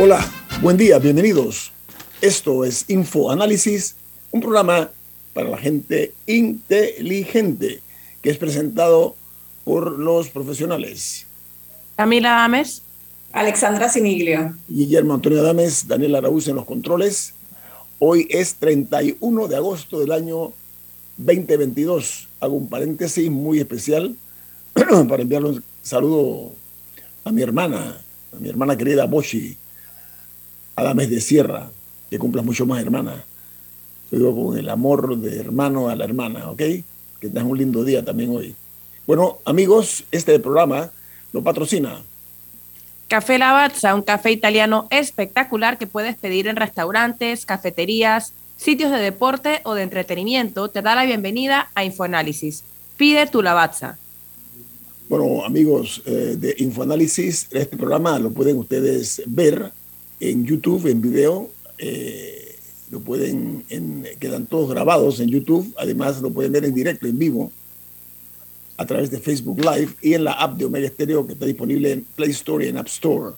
Hola, buen día, bienvenidos. Esto es Info Análisis, un programa para la gente inteligente que es presentado por los profesionales. Camila Ames. Alexandra Siniglio. Guillermo Antonio Adames, Daniel Araúz en los controles. Hoy es 31 de agosto del año 2022. Hago un paréntesis muy especial para enviarle un saludo a mi hermana, a mi hermana querida Boshi, Adames de Sierra, que cumplas mucho más, hermana. Yo digo con el amor de hermano a la hermana, ¿ok? Que tengas un lindo día también hoy. Bueno, amigos, este programa lo patrocina. Café Lavazza, un café italiano espectacular que puedes pedir en restaurantes, cafeterías, sitios de deporte o de entretenimiento, te da la bienvenida a Infoanálisis. Pide tu Lavazza. Bueno, amigos eh, de Infoanálisis, este programa lo pueden ustedes ver en YouTube, en video. Eh, lo pueden, en, quedan todos grabados en YouTube. Además, lo pueden ver en directo, en vivo, a través de Facebook Live y en la app de Omega Stereo que está disponible en Play Store y en App Store.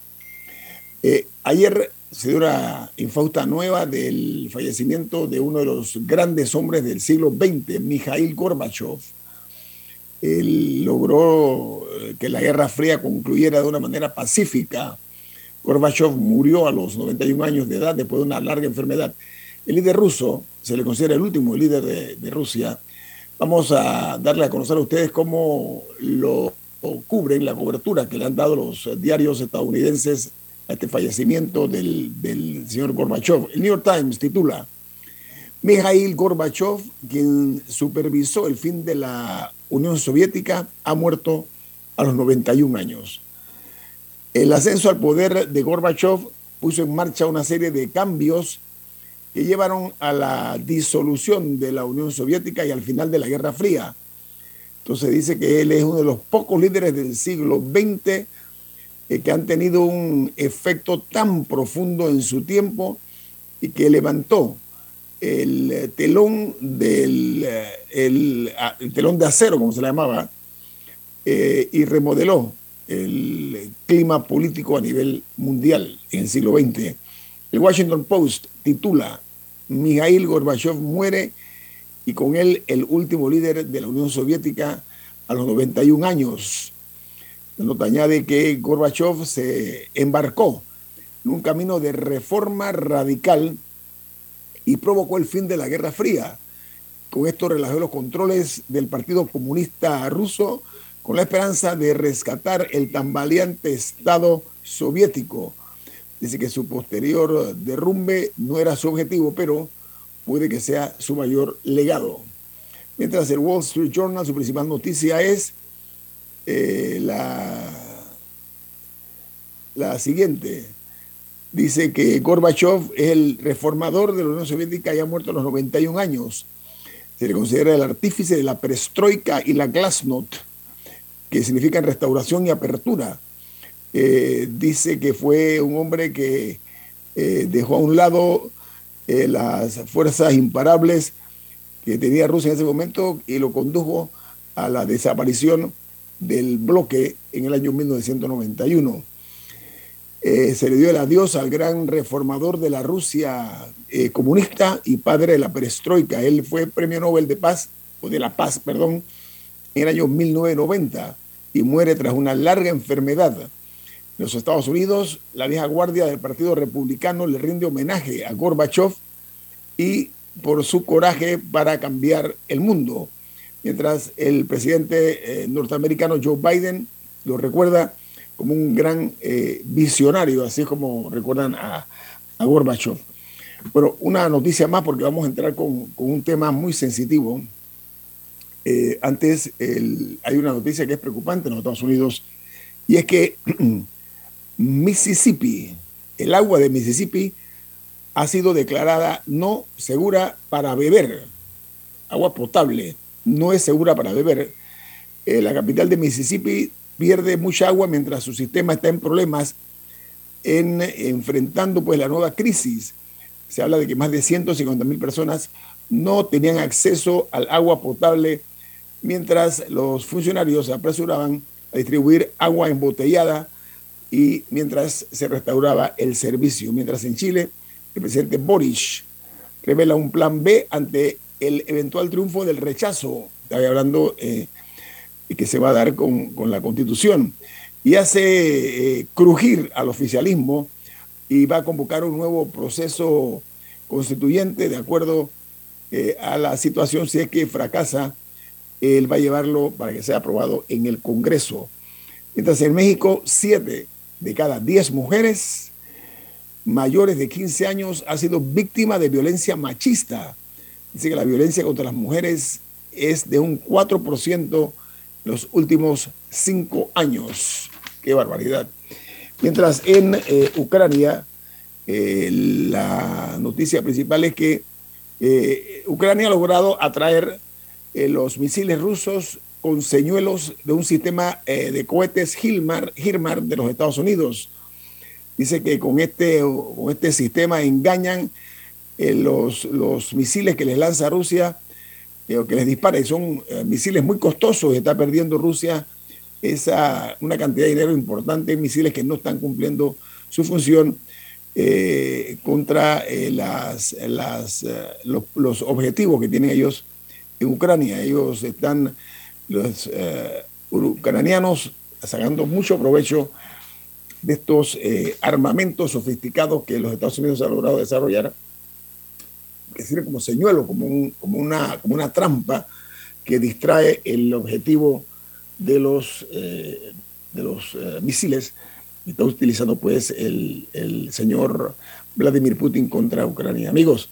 Eh, ayer se dio una infausta nueva del fallecimiento de uno de los grandes hombres del siglo XX, Mikhail Gorbachev. Él logró eh, que la Guerra Fría concluyera de una manera pacífica Gorbachev murió a los 91 años de edad después de una larga enfermedad. El líder ruso se le considera el último líder de, Rusia. Vamos a darle a conocer a ustedes cómo lo cubren, la cobertura que le han dado los diarios estadounidenses a este fallecimiento del, señor Gorbachev. El New York Times titula, Mikhail Gorbachev, quien supervisó el fin de la Unión Soviética, ha muerto a los 91 años. El ascenso al poder de Gorbachev puso en marcha una serie de cambios que llevaron a la disolución de la Unión Soviética y al final de la Guerra Fría. Entonces dice que él es uno de los pocos líderes del siglo XX eh, que han tenido un efecto tan profundo en su tiempo y que levantó el telón del el, ah, telón de acero, como se le llamaba, eh, y remodeló el clima político a nivel mundial en el siglo XX. El Washington Post titula, Mikhail Gorbachev muere y con él el último líder de la Unión Soviética a los 91 años. La nota añade que Gorbachev se embarcó en un camino de reforma radical y provocó el fin de la Guerra Fría. Con esto relajó los controles del Partido Comunista Ruso con la esperanza de rescatar el tambaleante Estado soviético. Dice que su posterior derrumbe no era su objetivo, pero puede que sea su mayor legado. Mientras el Wall Street Journal, su principal noticia es eh, la, la siguiente. Dice que Gorbachev es el reformador de la Unión Soviética y ha muerto a los 91 años. Se le considera el artífice de la perestroika y la glasnost que significan restauración y apertura. Eh, dice que fue un hombre que eh, dejó a un lado eh, las fuerzas imparables que tenía Rusia en ese momento y lo condujo a la desaparición del bloque en el año 1991. se le dio el adiós al gran reformador de la Rusia comunista y padre de la perestroika. Él fue premio Nobel de Paz, o de la Paz, perdón, en el año 1990 y muere tras una larga enfermedad. En los Estados Unidos, la vieja guardia del Partido Republicano le rinde homenaje a Gorbachev y por su coraje para cambiar el mundo. mientras el presidente eh, norteamericano Joe Biden lo recuerda como un gran eh, visionario, así como recuerdan a, a Gorbachev. Bueno, una noticia más porque vamos a entrar con, con un tema muy sensitivo. Eh, antes hay una noticia que es preocupante en los Estados Unidos y es que Mississippi, el agua de Mississippi ha sido declarada no segura para beber. Agua potable no es segura para beber. Eh, la capital de Mississippi pierde mucha agua mientras su sistema está en problemas en enfrentando pues la nueva crisis. Se habla de que más de 150 mil personas no tenían acceso al agua potable mientras los funcionarios se apresuraban a distribuir agua embotellada y mientras se restauraba el servicio. Mientras en Chile, el presidente Boris revela un plan B ante el eventual triunfo del rechazo, estaba hablando eh, que se va a dar con, la constitución, y hace eh, crujir al oficialismo y va a convocar un nuevo proceso constituyente de acuerdo eh, a la situación si es que fracasa él va a llevarlo para que sea aprobado en el Congreso. Mientras en México, siete de cada diez mujeres mayores de 15 años han sido víctimas de violencia machista. Dice que la violencia contra las mujeres es de un 4% los últimos cinco años. Qué barbaridad. Mientras en eh, Ucrania, eh, la noticia principal es que eh, Ucrania ha logrado atraer eh, los misiles rusos con señuelos de un sistema eh, de cohetes Hilmar, Hirmar de los Estados Unidos. Dice que con este, con este sistema engañan eh, los, los misiles que les lanza Rusia o que les dispara, y son misiles muy costosos, está perdiendo Rusia esa, una cantidad de dinero importante en misiles que no están cumpliendo su función contra las, las, los, objetivos que tienen ellos en Ucrania. Ellos están, los eh, ucranianos, sacando mucho provecho de estos eh, armamentos sofisticados que los Estados Unidos han logrado desarrollar, que sirve como señuelo, como, como, una, como una trampa que distrae el objetivo de los, eh, de los misiles que está utilizando pues el, el señor Vladimir Putin contra Ucrania. Amigos,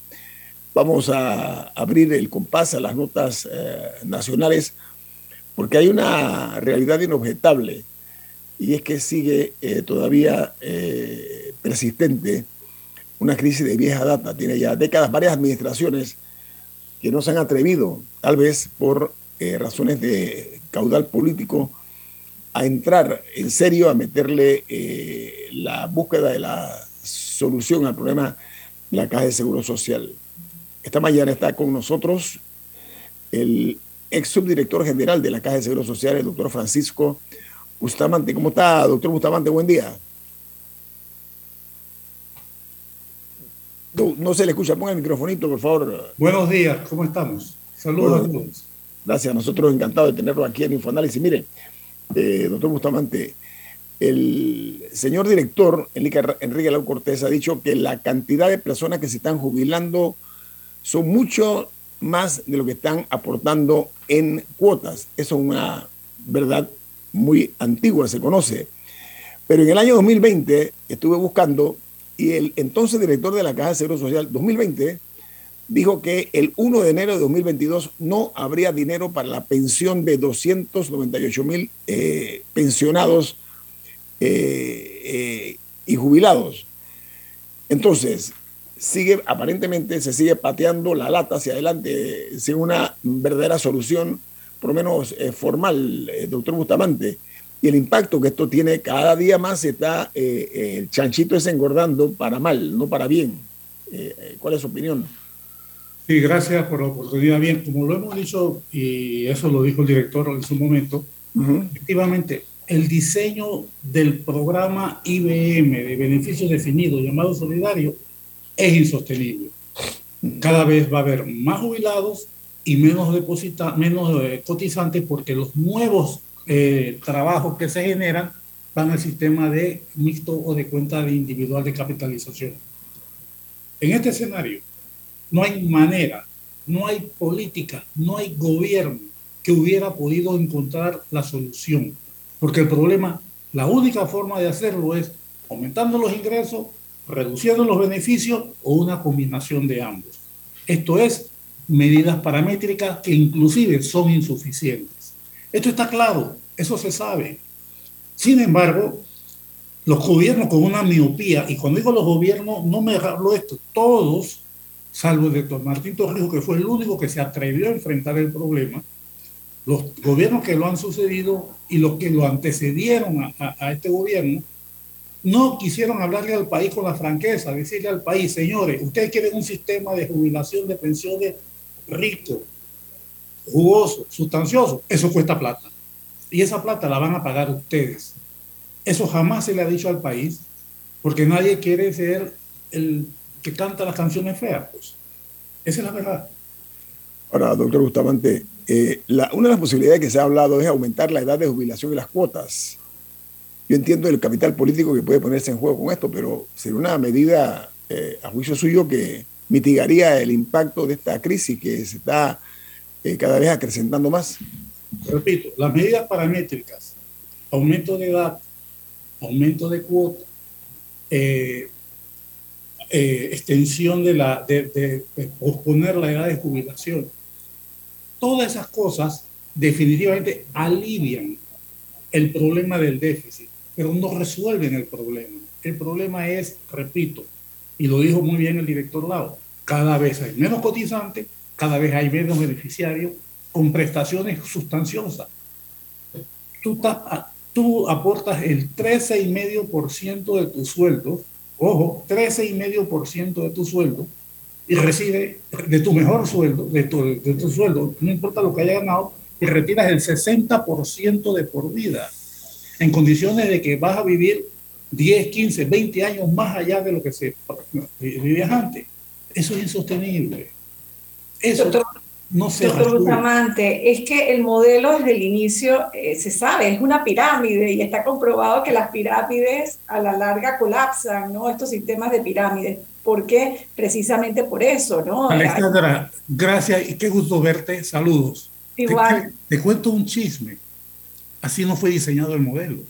Vamos a abrir el compás a las notas eh, nacionales porque hay una realidad inobjetable y es que sigue eh, todavía eh, persistente una crisis de vieja data. Tiene ya décadas varias administraciones que no se han atrevido, tal vez por razones de caudal político, a entrar en serio, a meterle la búsqueda de la solución al problema de la Caja de Seguro Social. Esta mañana está con nosotros el ex subdirector general de la Caja de Seguro Social, el doctor Francisco Bustamante. ¿Cómo está, doctor Bustamante? Buen día. No, se le escucha, ponga el microfonito, por favor. Buenos días, ¿cómo estamos? Saludos a todos. Gracias, nosotros encantados de tenerlo aquí en Infoanálisis. Mire, eh, doctor Bustamante, el señor director, Enrique Lau Cortés, ha dicho que la cantidad de personas que se están jubilando son mucho más de lo que están aportando en cuotas. Eso es una verdad muy antigua, se conoce. Pero en el año 2020 estuve buscando y el entonces director de la Caja de Seguro Social 2020 dijo que el 1 de enero de 2022 no habría dinero para la pensión de 298 mil eh, pensionados eh, eh, y jubilados. Entonces, sigue, aparentemente se sigue pateando la lata hacia adelante sin una verdadera solución, por lo menos eh, formal, eh, doctor Bustamante. Y el impacto que esto tiene cada día más está, eh, el chanchito es engordando para mal, no para bien. ¿Cuál es su opinión? Sí, gracias por la oportunidad. Bien, como lo hemos dicho, y eso lo dijo el director en su momento, efectivamente, el diseño del programa IBM de beneficios definidos llamado solidario es insostenible. Cada vez va a haber más jubilados y menos, deposita, menos eh, cotizantes porque los nuevos eh, trabajos que se generan van al sistema de mixto o de cuenta de individual de capitalización. En este escenario, no hay manera, no hay política, no hay gobierno que hubiera podido encontrar la solución. Porque el problema, la única forma de hacerlo es aumentando los ingresos, reduciendo los beneficios o una combinación de ambos. Esto es medidas paramétricas que inclusive son insuficientes. Esto está claro, eso se sabe. Sin embargo, los gobiernos con una miopía, y cuando digo los gobiernos, no me hablo esto, todos, salvo el doctor Martín Torrijos, que fue el único que se atrevió a enfrentar el problema, los gobiernos que lo han sucedido y los que lo antecedieron a este gobierno, no quisieron hablarle al país con la franqueza, decirle al país, señores, ustedes quieren un sistema de jubilación de pensiones rico, jugoso, sustancioso, eso cuesta plata. Y esa plata la van a pagar ustedes. Eso jamás se le ha dicho al país, porque nadie quiere ser el que canta las canciones feas. Pues. Esa es la verdad. Ahora, doctor Bustamante, eh, una de las posibilidades que se ha hablado es aumentar la edad de jubilación y las cuotas. Yo entiendo el capital político que puede ponerse en juego con esto, pero sería una medida, eh, a juicio suyo, que mitigaría el impacto de esta crisis que se está eh, cada vez acrecentando más. Repito, las medidas paramétricas, aumento de edad, aumento de cuota, eh, extensión de la, de, posponer la edad de jubilación, todas esas cosas definitivamente alivian el problema del déficit, pero no resuelven el problema. El problema es, repito, y lo dijo muy bien el director Lau, cada vez hay menos cotizantes, cada vez hay menos beneficiarios con prestaciones sustanciosas. Tú, tú aportas el 13,5% de tu sueldo, ojo, 13,5% de tu sueldo, y recibe de tu mejor sueldo, de tu, de tu sueldo, no importa lo que haya ganado, y retiras el 60% de por vida, en condiciones de que vas a vivir 10, 15, 20 años más allá de lo que se vivía antes. Eso es insostenible. Eso no se Doctor Bustamante, es que el modelo desde el inicio eh, se sabe, es una pirámide y está comprobado que las pirámides a la larga colapsan, ¿no? Estos sistemas de pirámides. ¿Por qué? Precisamente por eso, ¿no? Alexandra, gracias y qué gusto verte. Saludos. Igual. te cuento un chisme. Así no fue diseñado el modelo.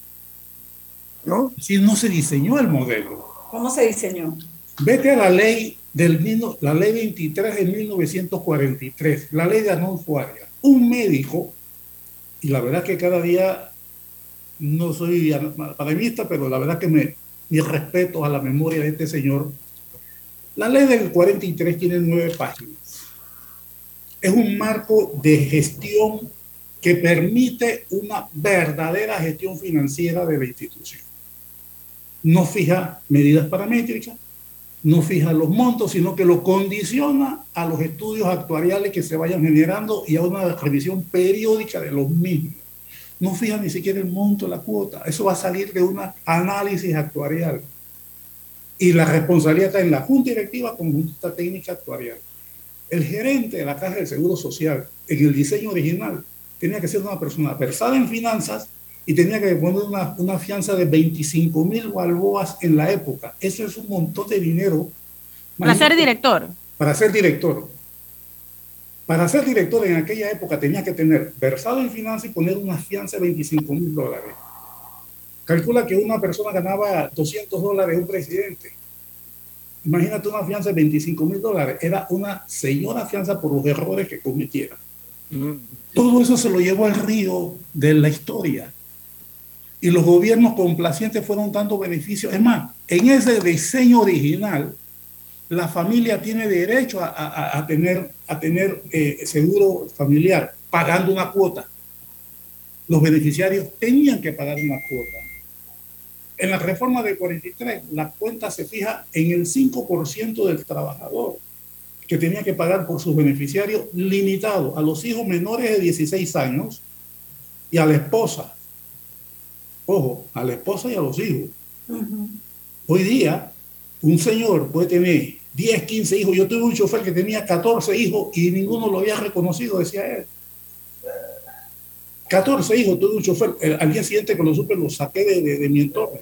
¿no? Si no se diseñó el modelo. ¿Cómo se diseñó? Vete a la ley del la ley 23 de 1943, la ley de Arnold Fuaria. Un médico, y la verdad que cada día no soy academista, pero la verdad que me, mi respeto a la memoria de este señor. La ley del 43 tiene nueve páginas. Es un marco de gestión que permite una verdadera gestión financiera de la institución no fija medidas paramétricas, no fija los montos, sino que lo condiciona a los estudios actuariales que se vayan generando y a una revisión periódica de los mismos. No fija ni siquiera el monto la cuota. Eso va a salir de un análisis actuarial. Y la responsabilidad está en la Junta Directiva con Junta Técnica Actuarial. El gerente de la Caja del Seguro Social, en el diseño original, tenía que ser una persona versada en finanzas y tenía que poner una, una fianza de 25 mil balboas en la época. Eso es un montón de dinero. Para ser director. Para ser director. Para ser director en aquella época tenía que tener versado en finanzas y poner una fianza de 25 mil dólares. Calcula que una persona ganaba 200 dólares un presidente. Imagínate una fianza de 25 mil dólares. Era una señora fianza por los errores que cometiera. Todo eso se lo llevó al río de la historia y los gobiernos complacientes fueron dando beneficios. Es más, en ese diseño original, la familia tiene derecho a, tener, a tener eh, seguro familiar pagando una cuota. Los beneficiarios tenían que pagar una cuota. En la reforma de 43, la cuenta se fija en el 5% del trabajador que tenía que pagar por sus beneficiarios limitado a los hijos menores de 16 años y a la esposa ojo, a la esposa y a los hijos. Hoy día, un señor puede tener 10, 15 hijos. Yo tuve un chofer que tenía 14 hijos y ninguno lo había reconocido, decía él. 14 hijos, tuve un chofer. Al día siguiente que lo supe, lo saqué de, mi entorno.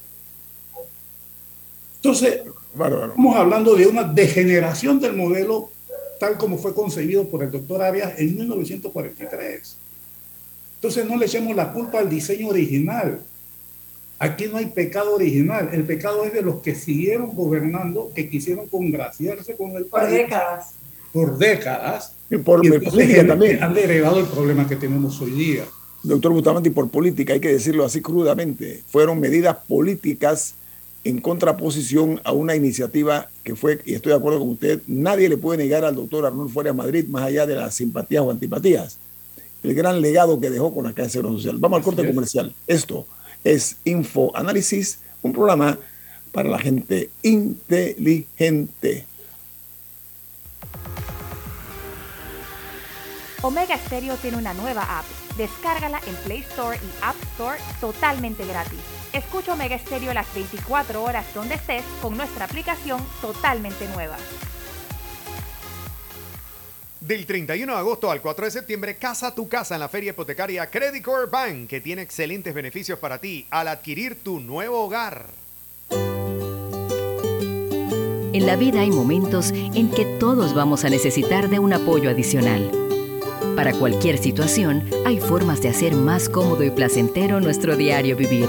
Entonces, estamos hablando de una degeneración del modelo tal como fue concebido por el doctor Arias en 1943. Entonces no le echemos la culpa al diseño original. Aquí no hay pecado original, el pecado es de los que siguieron gobernando, que quisieron congraciarse con el país. Por décadas. Por décadas. Y por política también. Han heredado el problema que tenemos hoy día. Doctor Bustamante, y por política, hay que decirlo así crudamente, fueron medidas políticas en contraposición a una iniciativa que fue, y estoy de acuerdo con usted, nadie le puede negar al doctor Arnold Fuera Madrid, más allá de las simpatías o antipatías, el gran legado que dejó con la Casa de Seguro Social. Vamos al corte comercial. Esto es Info Análisis, un programa para la gente inteligente. Omega Stereo tiene una nueva app. Descárgala en Play Store y App Store totalmente gratis. Escucha Omega Stereo las 24 horas donde estés con nuestra aplicación totalmente nueva. Del 31 de agosto al 4 de septiembre, casa tu casa en la feria hipotecaria Credit Core Bank, que tiene excelentes beneficios para ti al adquirir tu nuevo hogar. En la vida hay momentos en que todos vamos a necesitar de un apoyo adicional. Para cualquier situación, hay formas de hacer más cómodo y placentero nuestro diario vivir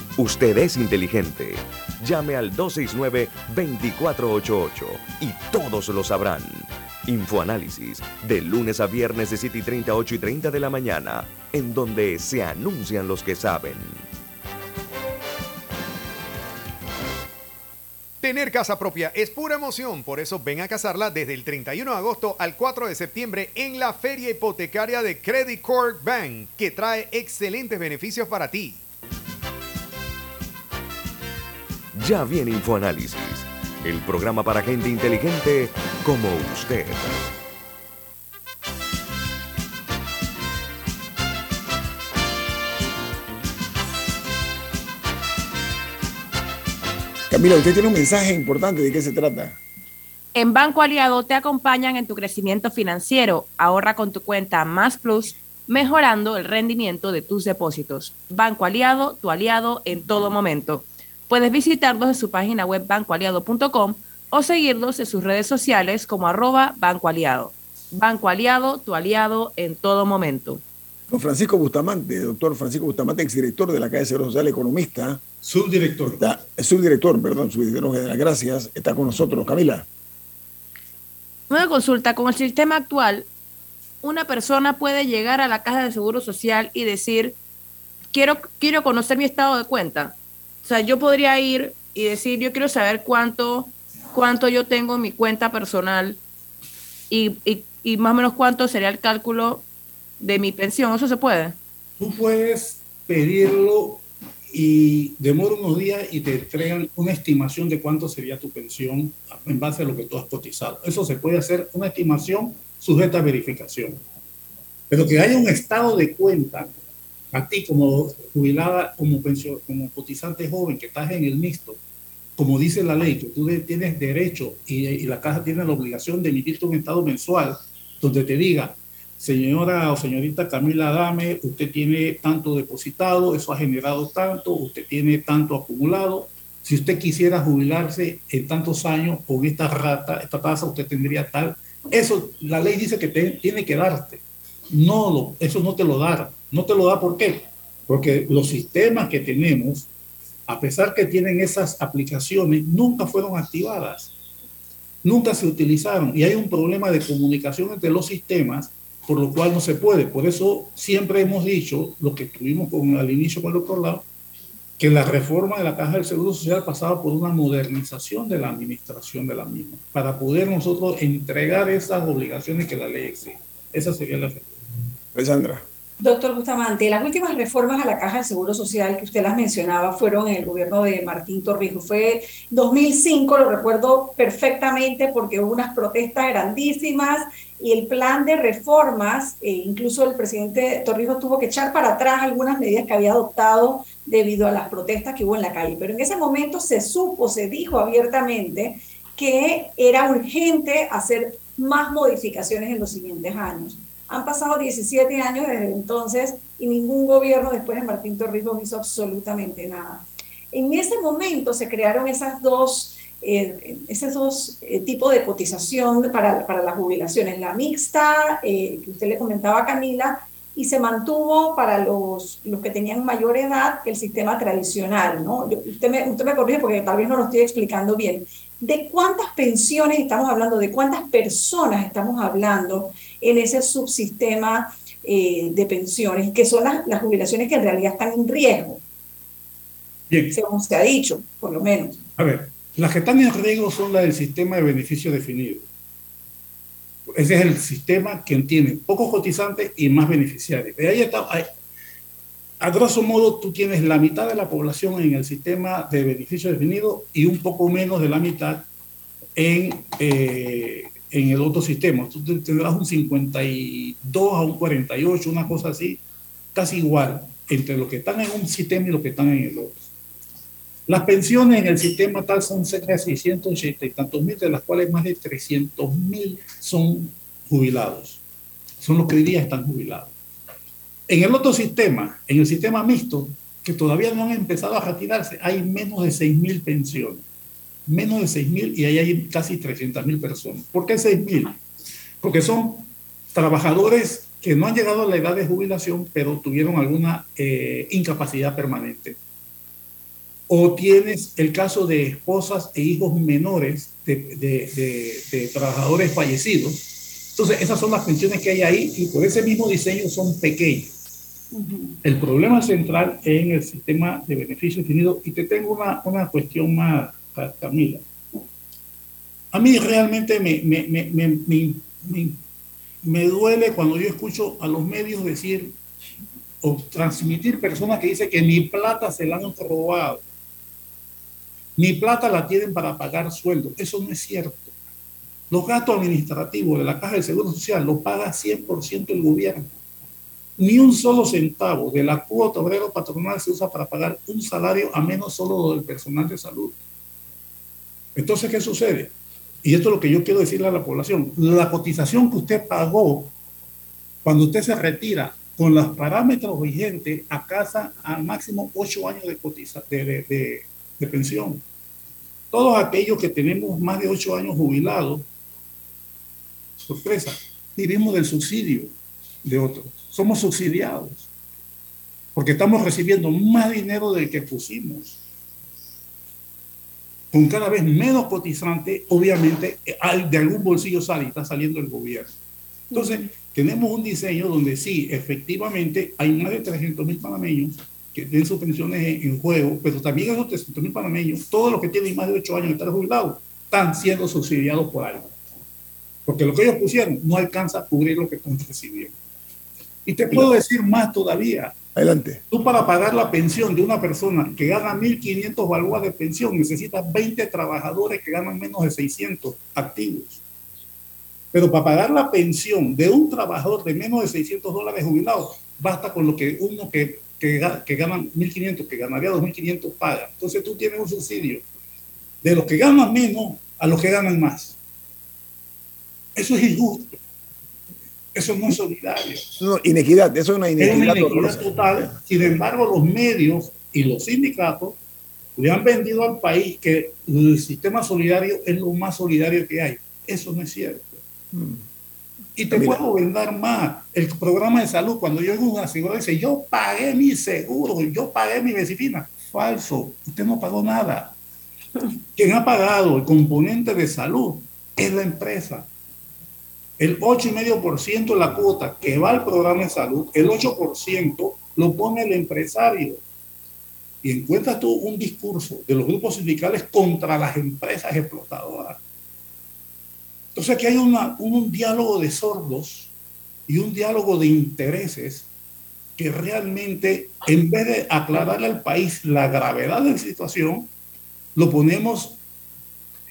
Usted es inteligente. Llame al 269-2488 y todos lo sabrán. Infoanálisis, de lunes a viernes de 7 y 30, 8 y 30 de la mañana, en donde se anuncian los que saben. Tener casa propia es pura emoción, por eso ven a casarla desde el 31 de agosto al 4 de septiembre en la feria hipotecaria de Credit Corp Bank, que trae excelentes beneficios para ti. Ya viene InfoAnálisis, el programa para gente inteligente como usted. Camila, usted tiene un mensaje importante. ¿De qué se trata? En Banco Aliado te acompañan en tu crecimiento financiero. Ahorra con tu cuenta Más Plus, mejorando el rendimiento de tus depósitos. Banco Aliado, tu aliado en todo momento. Puedes visitarlos en su página web bancoaliado.com o seguirlos en sus redes sociales como arroba Banco Aliado. Banco Aliado, tu aliado en todo momento. Don Francisco Bustamante, doctor Francisco Bustamante, exdirector de la Calle Seguro Social, economista. Subdirector. Está, subdirector, perdón, subdirector general. Gracias. Está con nosotros. Camila. Una consulta. Con el sistema actual, una persona puede llegar a la Caja de Seguro Social y decir, quiero, quiero conocer mi estado de cuenta. Sea, yo podría ir y decir, yo quiero saber cuánto, cuánto yo tengo en mi cuenta personal y, y, más o menos cuánto sería el cálculo de mi pensión. ¿Eso se puede? Tú puedes pedirlo y demora unos días y te entregan una estimación de cuánto sería tu pensión en base a lo que tú has cotizado. Eso se puede hacer una estimación sujeta a verificación. Pero que haya un estado de cuenta a ti como jubilada, como, pensión, como cotizante joven que estás en el mixto, como dice la ley, que tú tienes derecho y, y la caja tiene la obligación de emitirte un estado mensual donde te diga, señora o señorita Camila Dame, usted tiene tanto depositado, eso ha generado tanto, usted tiene tanto acumulado. Si usted quisiera jubilarse en tantos años con esta rata, esta tasa, usted tendría tal. Eso la ley dice que te, tiene que darte. No, lo, eso no te lo da. No te lo da ¿por qué? Porque los sistemas que tenemos, a pesar que tienen esas aplicaciones, nunca fueron activadas. Nunca se utilizaron. Y hay un problema de comunicación entre los sistemas, por lo cual no se puede. Por eso siempre hemos dicho, lo que tuvimos con, al inicio con el doctor Lau, que la reforma de la Caja del Seguro Social pasaba por una modernización de la administración de la misma, para poder nosotros entregar esas obligaciones que la ley exige. Esa sería la Sandra. Doctor Bustamante, las últimas reformas a la Caja del Seguro Social que usted las mencionaba fueron en el gobierno de Martín Torrijos. Fue 2005, lo recuerdo perfectamente porque hubo unas protestas grandísimas y el plan de reformas, e incluso el presidente Torrijos tuvo que echar para atrás algunas medidas que había adoptado debido a las protestas que hubo en la calle. Pero en ese momento se supo, se dijo abiertamente que era urgente hacer más modificaciones en los siguientes años. Han pasado 17 años desde entonces y ningún gobierno después de Martín Torrijos hizo absolutamente nada. En ese momento se crearon esas dos, eh, esos dos eh, tipos de cotización para, para, las jubilaciones, la mixta, eh, que usted le comentaba a Camila, y se mantuvo para los, los que tenían mayor edad el sistema tradicional, ¿no? Usted me, usted me corrige porque tal vez no lo estoy explicando bien. ¿De cuántas pensiones estamos hablando? ¿De cuántas personas estamos hablando en ese subsistema eh, de pensiones, que son las, las, jubilaciones que en realidad están en riesgo? Bien. Según se ha dicho, por lo menos. A ver, las que están en riesgo son las del sistema de beneficio definido. Ese es el sistema que tiene pocos cotizantes y más beneficiarios. De ahí está, a grosso modo, tú tienes la mitad de la población en el sistema de beneficio definido y un poco menos de la mitad en, eh, en el otro sistema. Tú tendrás un 52 a un 48, una cosa así, casi igual entre los que están en un sistema y los que están en el otro. Las pensiones en el sistema tal son cerca de 680 y tantos mil, de las cuales más de 300 mil son jubilados. Son los que hoy día están jubilados. En el otro sistema, en el sistema mixto, que todavía no han empezado a retirarse, hay menos de 6.000 pensiones. Menos de 6.000 y ahí hay casi 300.000 personas. ¿Por qué 6.000? Porque son trabajadores que no han llegado a la edad de jubilación, pero tuvieron alguna eh, incapacidad permanente. O tienes el caso de esposas e hijos menores de, de, de trabajadores fallecidos. Entonces, esas son las pensiones que hay ahí y por ese mismo diseño son pequeñas. El problema central es en el sistema de beneficio definido. Y te tengo una, una cuestión más, Camila. A mí realmente me, me, me, me, duele cuando yo escucho a los medios decir o transmitir personas que dicen que mi plata se la han robado. Mi plata la tienen para pagar sueldo. Eso no es cierto. Los gastos administrativos de la Caja de Seguro Social los paga 100% el gobierno ni un solo centavo de la cuota obrero patronal se usa para pagar un salario a menos solo del personal de salud. Entonces, ¿qué sucede? Y esto es lo que yo quiero decirle a la población. La cotización que usted pagó cuando usted se retira con los parámetros vigentes a casa a máximo ocho años de, cotiza, de, de, de pensión. Todos aquellos que tenemos más de ocho años jubilados, sorpresa, vivimos del subsidio de otros somos subsidiados, porque estamos recibiendo más dinero del que pusimos. Con cada vez menos cotizante, obviamente, de algún bolsillo sale y está saliendo el gobierno. Entonces, tenemos un diseño donde sí, efectivamente, hay más de 300 mil panameños que tienen sus pensiones en, juego, pero también esos 300 mil panameños, todos los que tienen más de 8 años de estar jubilados, están siendo subsidiados por algo. Porque lo que ellos pusieron no alcanza a cubrir lo que están recibiendo. Y te puedo decir más todavía. Adelante. Tú para pagar la pensión de una persona que gana 1.500 balboas de pensión necesitas 20 trabajadores que ganan menos de 600 activos. Pero para pagar la pensión de un trabajador de menos de 600 dólares jubilado, basta con lo que uno que, que, que gana 1.500, que ganaría 2.500 paga. Entonces tú tienes un subsidio de los que ganan menos a los que ganan más. Eso es injusto. Eso no es solidario. No, inequidad, eso es una inequidad, es una inequidad total. Sin embargo, los medios y los sindicatos le han vendido al país que el sistema solidario es lo más solidario que hay. Eso no es cierto. Hmm. Y te puedo vender más. El programa de salud, cuando yo hago una aseguradora, dice, yo pagué mi seguro, yo pagué mi medicina. Falso, usted no pagó nada. Quien ha pagado el componente de salud es la empresa el 8,5% de la cuota que va al programa de salud, el 8% lo pone el empresario. Y encuentras tú un discurso de los grupos sindicales contra las empresas explotadoras. Entonces aquí hay una, un diálogo de sordos y un diálogo de intereses que realmente, en vez de aclararle al país la gravedad de la situación, lo ponemos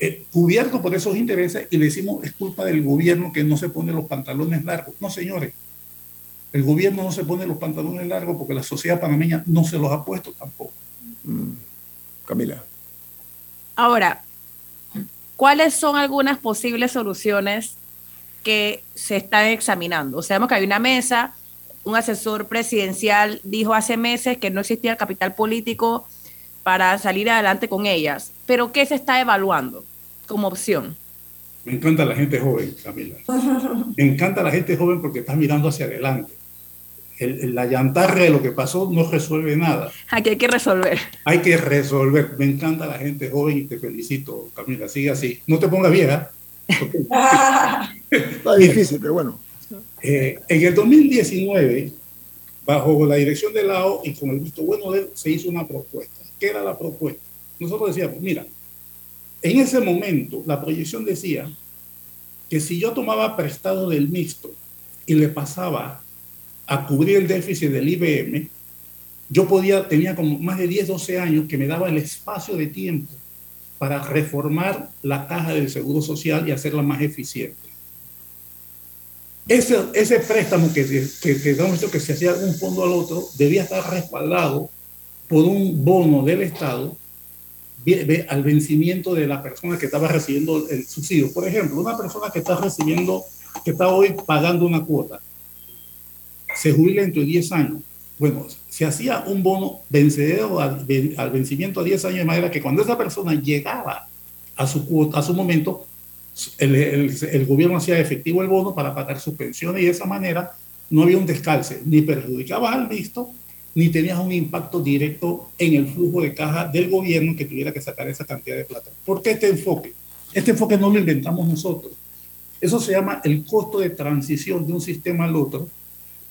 eh, cubierto por esos intereses y le decimos es culpa del gobierno que no se pone los pantalones largos. No, señores, el gobierno no se pone los pantalones largos porque la sociedad panameña no se los ha puesto tampoco. Mm. Camila. Ahora, ¿cuáles son algunas posibles soluciones que se están examinando? Sabemos que hay una mesa, un asesor presidencial dijo hace meses que no existía el capital político para salir adelante con ellas, pero ¿qué se está evaluando como opción? Me encanta la gente joven, Camila. Me encanta la gente joven porque está mirando hacia adelante la llantarra de lo que pasó no resuelve nada. Aquí hay que resolver. Hay que resolver. Me encanta la gente joven y te felicito, Camila. Sigue así. No te pongas vieja. Está difícil, pero bueno. Eh, en el 2019, bajo la dirección de LAO y con el visto bueno de él, se hizo una propuesta. ¿Qué era la propuesta? Nosotros decíamos, mira, en ese momento la proyección decía que si yo tomaba prestado del mixto y le pasaba a cubrir el déficit del IBM, yo podía, tenía como más de 10, 12 años que me daba el espacio de tiempo para reformar la caja del Seguro Social y hacerla más eficiente. Ese, ese préstamo que, que, que, que se hacía de un fondo al otro debía estar respaldado por un bono del Estado al vencimiento de la persona que estaba recibiendo el subsidio. Por ejemplo, una persona que está recibiendo, que está hoy pagando una cuota, se jubila dentro de 10 años. Bueno, se hacía un bono vencedero al, vencimiento a 10 años de manera que cuando esa persona llegaba a su cuota, a su momento, el, el, gobierno hacía efectivo el bono para pagar sus pensiones y de esa manera no había un descalce, ni perjudicabas al visto, ni tenías un impacto directo en el flujo de caja del gobierno que tuviera que sacar esa cantidad de plata. ¿Por qué este enfoque? Este enfoque no lo inventamos nosotros. Eso se llama el costo de transición de un sistema al otro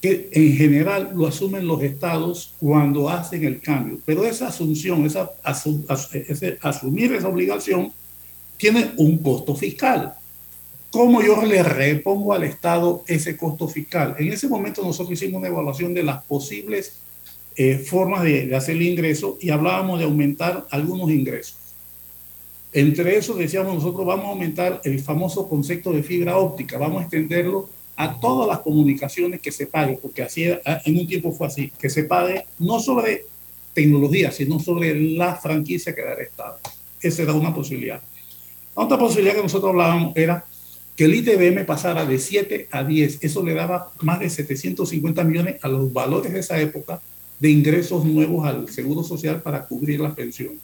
que en general lo asumen los estados cuando hacen el cambio. Pero esa asunción, esa, ese, asumir esa obligación, tiene un costo fiscal. ¿Cómo yo le repongo al Estado ese costo fiscal? En ese momento nosotros hicimos una evaluación de las posibles eh, formas de, de, hacer el ingreso y hablábamos de aumentar algunos ingresos. Entre eso decíamos nosotros vamos a aumentar el famoso concepto de fibra óptica, vamos a extenderlo a todas las comunicaciones que se pague, porque así en un tiempo fue así, que se pague no sobre tecnología, sino sobre la franquicia que da el Estado. Esa era una posibilidad. Otra posibilidad que nosotros hablábamos era que el ITBM pasara de 7 a 10. Eso le daba más de 750 millones a los valores de esa época de ingresos nuevos al Seguro Social para cubrir las pensiones.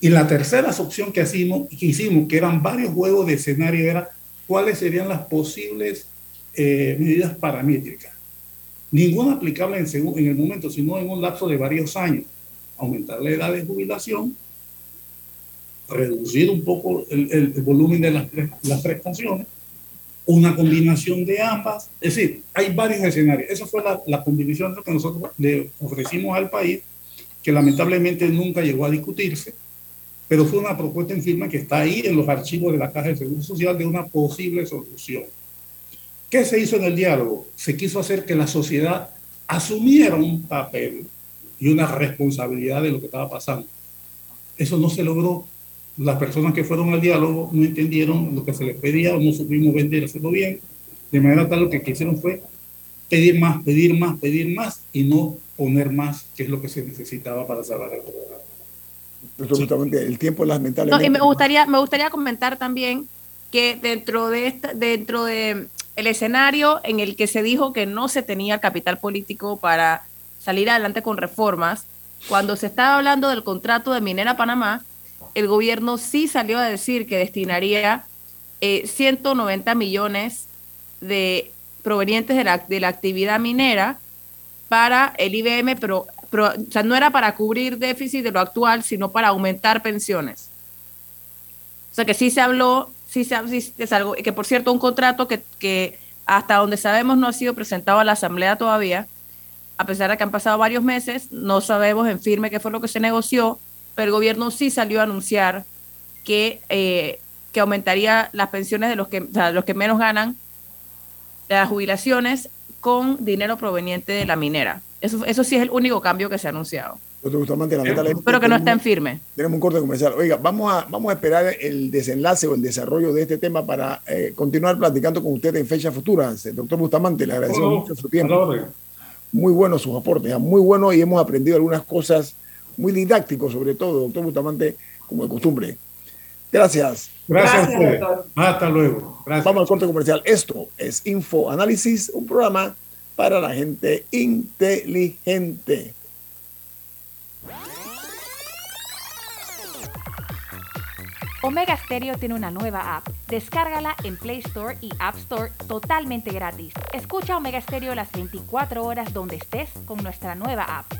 Y la tercera opción que hicimos, que hicimos, que eran varios juegos de escenario, era cuáles serían las posibles eh, medidas paramétricas. Ninguna aplicable en, en el momento, sino en un lapso de varios años. Aumentar la edad de jubilación, reducir un poco el, volumen de las, las, prestaciones, una combinación de ambas. Es decir, hay varios escenarios. Esa fue la, la combinación que nosotros le ofrecimos al país, que lamentablemente nunca llegó a discutirse, pero fue una propuesta en firma que está ahí en los archivos de la Caja de Seguro Social de una posible solución. ¿Qué se hizo en el diálogo? Se quiso hacer que la sociedad asumiera un papel y una responsabilidad de lo que estaba pasando. Eso no se logró. Las personas que fueron al diálogo no entendieron lo que se les pedía o no supimos vendérselo bien. De manera tal lo que quisieron fue pedir más, pedir más, pedir más y no poner más, que es lo que se necesitaba para salvar el programa. Absolutamente. El tiempo lamentablemente. No, y me gustaría, me gustaría comentar también que dentro de esta, dentro de el escenario en el que se dijo que no se tenía capital político para salir adelante con reformas, cuando se estaba hablando del contrato de Minera Panamá, el gobierno sí salió a decir que destinaría 190 eh, millones de provenientes de la, de la, actividad minera para el IBM, pero, no era para cubrir déficit de lo actual, sino para aumentar pensiones. O sea que sí se habló sí, es algo, que por cierto, un contrato que, que hasta donde sabemos no ha sido presentado a la Asamblea todavía, a pesar de que han pasado varios meses, no sabemos en firme qué fue lo que se negoció, pero el gobierno sí salió a anunciar que, eh, que aumentaría las pensiones de los que, los que menos ganan, de las jubilaciones, con dinero proveniente de la minera. Eso, eso sí es el único cambio que se ha anunciado. Pero que no está en firme. Tenemos un corte comercial. Oiga, vamos a, vamos a esperar el desenlace o el desarrollo de este tema para eh, continuar platicando con usted en fechas futuras. Doctor Bustamante, le agradecemos mucho su tiempo. Muy bueno sus aportes, muy bueno y hemos aprendido algunas cosas muy didácticos, sobre todo, doctor Bustamante, como de costumbre. Gracias. Gracias, usted. Hasta luego. Vamos al corte comercial. Esto es Info Análisis, un programa para la gente inteligente. Omega Stereo tiene una nueva app. Descárgala en Play Store y App Store totalmente gratis. Escucha Omega Stereo las 24 horas donde estés con nuestra nueva app.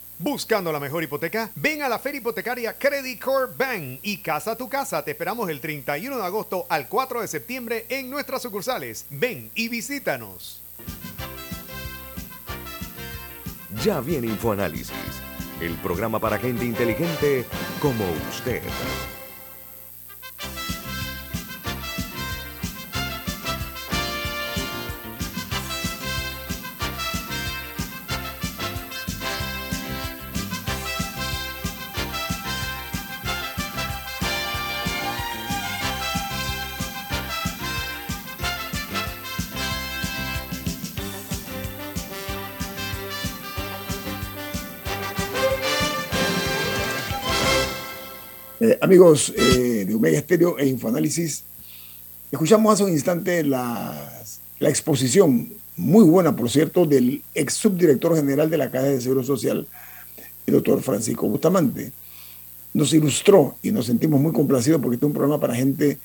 Buscando la mejor hipoteca, ven a la feria hipotecaria Credit Corp Bank y casa tu casa. Te esperamos el 31 de agosto al 4 de septiembre en nuestras sucursales. Ven y visítanos. Ya viene InfoAnálisis, el programa para gente inteligente como usted. Amigos eh, de Omega Estéreo e Infoanálisis, escuchamos hace un instante la, exposición, muy buena por cierto, del ex subdirector general de la Caja de Seguro Social, el doctor Francisco Bustamante. Nos ilustró y nos sentimos muy complacidos porque este es un programa para gente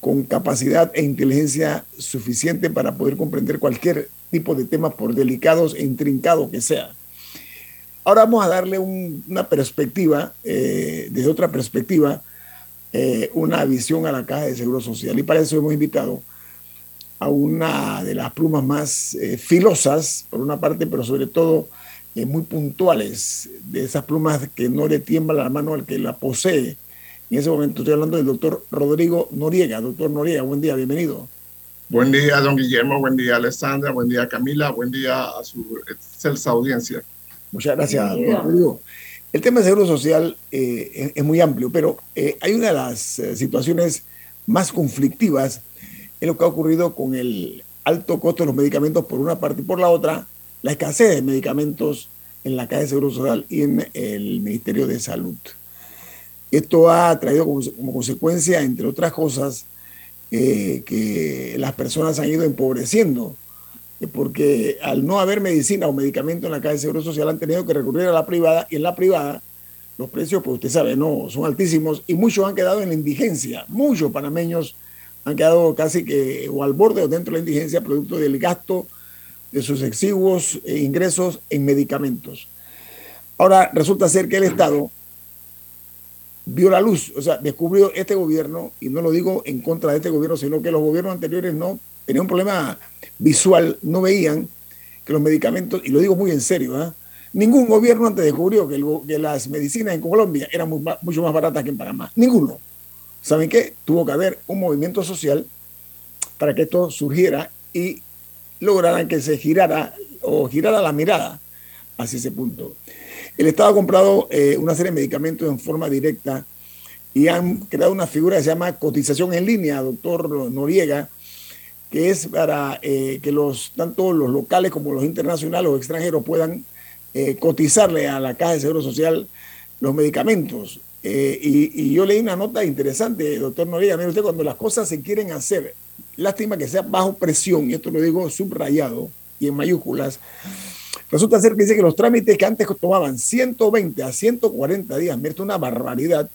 con capacidad e inteligencia suficiente para poder comprender cualquier tipo de tema, por delicados e intrincados que sea. Ahora vamos a darle una perspectiva, eh, desde otra perspectiva, eh, una visión a la Caja de Seguro Social. Y para eso hemos invitado a una de las plumas más eh, filosas, por una parte, pero sobre todo muy puntuales, de esas plumas que no le tiembla la mano al que la posee. En ese momento estoy hablando del doctor Rodrigo Noriega. Doctor Noriega, buen día, bienvenido. Buen día, don Guillermo, buen día, Alessandra, buen día, Camila, buen día a su excelsa audiencia. Muchas gracias, Rodrigo. El tema de seguro social eh, es, muy amplio, pero eh, hay una de las eh, situaciones más conflictivas en lo que ha ocurrido con el alto costo de los medicamentos por una parte y por la otra, la escasez de medicamentos en la Caja de Seguro Social y en el Ministerio de Salud. Esto ha traído como, consecuencia, entre otras cosas, que las personas han ido empobreciendo porque al no haber medicina o medicamento en la caja de Seguro Social han tenido que recurrir a la privada y en la privada los precios, pues usted sabe, no, son altísimos y muchos han quedado en la indigencia. Muchos panameños han quedado casi que o al borde o dentro de la indigencia producto del gasto de sus exiguos eh, ingresos en medicamentos. Ahora resulta ser que el Estado vio la luz, o sea, descubrió este gobierno, y no lo digo en contra de este gobierno, sino que los gobiernos anteriores no tenían un problema visual, no veían que los medicamentos, y lo digo muy en serio, ¿ah? Ningún gobierno antes descubrió que, que las medicinas en Colombia eran mucho más baratas que en Panamá. Ninguno. ¿Saben qué? Tuvo que haber un movimiento social para que esto surgiera y lograran que se girara o girara la mirada hacia ese punto. El Estado ha comprado eh, una serie de medicamentos en forma directa y han creado una figura que se llama cotización en línea, doctor Noriega, que es para eh, que los, tanto los locales como los internacionales o extranjeros puedan eh, cotizarle a la Caja de Seguro Social los medicamentos. Eh, y, yo leí una nota interesante, doctor Noriega, mire usted, cuando las cosas se quieren hacer, lástima que sea bajo presión, y esto lo digo subrayado y en mayúsculas, resulta ser que dice que los trámites que antes tomaban 120 a 140 días, mire, una barbaridad,